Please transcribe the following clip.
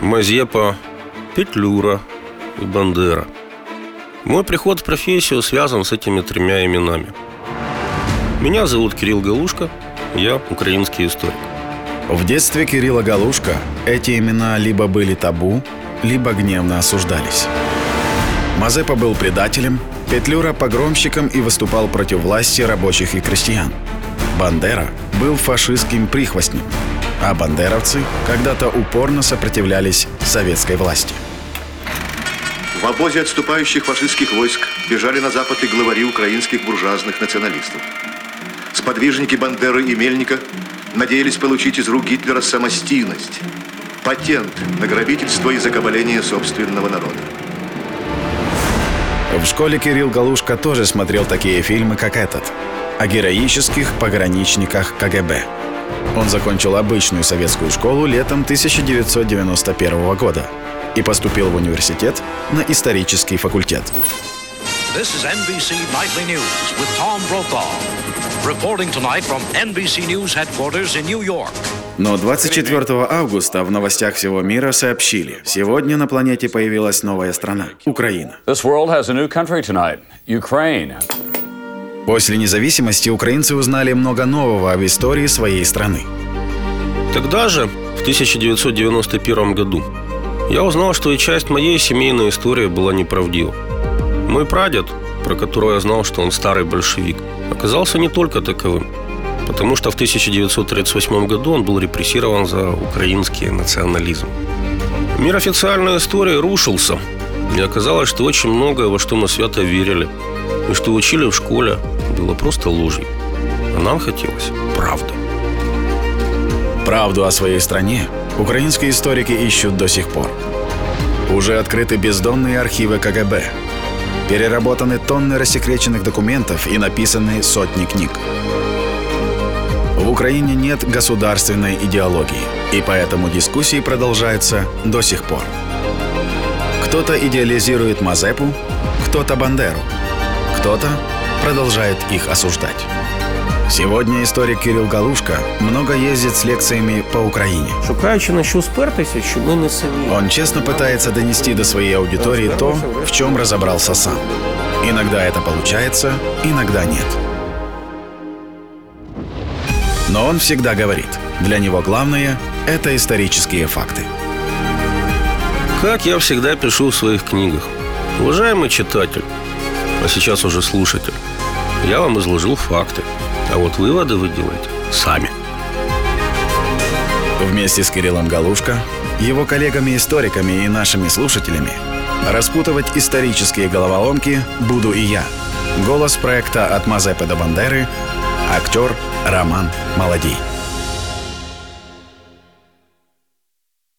Мазепа, Петлюра и Бандера. Мой приход в профессию связан с этими тремя именами. Меня зовут Кирилл Галушка, я украинский историк. В детстве Кирилла Галушка эти имена либо были табу, либо гневно осуждались. Мазепа был предателем, Петлюра – погромщиком и выступал против власти рабочих и крестьян. Бандера был фашистским прихвостнем, а бандеровцы когда-то упорно сопротивлялись советской власти. В обозе отступающих фашистских войск бежали на запад и главари украинских буржуазных националистов. Сподвижники Бандеры и Мельника надеялись получить из рук Гитлера самостийность, патент на грабительство и закабаление собственного народа. В школе Кирилл Галушка тоже смотрел такие фильмы, как этот, о героических пограничниках КГБ. Он закончил обычную советскую школу летом 1991 года и поступил в университет на исторический факультет. This is NBC Nightly News with Tom Brokaw. Reporting tonight from NBC News headquarters in New York. Но 24 августа в новостях всего мира сообщили, сегодня на планете появилась новая страна – Украина. This world has a new country tonight Ukraine. После независимости украинцы узнали много нового об истории своей страны. Тогда же, в 1991 году, я узнал, что и часть моей семейной истории была неправдива. Мой прадед, про которого я знал, что он старый большевик, оказался не только таковым, потому что в 1938 году он был репрессирован за украинский национализм. Мир официальной истории рушился, и оказалось, что очень многое, во что мы свято верили, и что учили в школе, было просто ложью. А нам хотелось правды. Правду о своей стране украинские историки ищут до сих пор. Уже открыты бездонные архивы КГБ. Переработаны тонны рассекреченных документов и написаны сотни книг. В Украине нет государственной идеологии, и поэтому дискуссии продолжаются до сих пор. Кто-то идеализирует Мазепу, кто-то Бандеру, кто-то продолжает их осуждать. Сегодня историк Кирилл Галушка много ездит с лекциями по Украине. Шукаючи на що спертися, що ми не самі. Он честно пытается донести до своей аудитории то, в чем разобрался сам. Иногда это получается, иногда нет. Но он всегда говорит, для него главное – это исторические факты. Как я всегда пишу в своих книгах. Уважаемый читатель, а сейчас уже слушатель, я вам изложил факты, а вот выводы вы делаете сами. Вместе с Кириллом Галушко, его коллегами-историками и нашими слушателями распутывать исторические головоломки буду и я. Голос проекта «От Мазепы до Бандеры» актер Роман Молодей.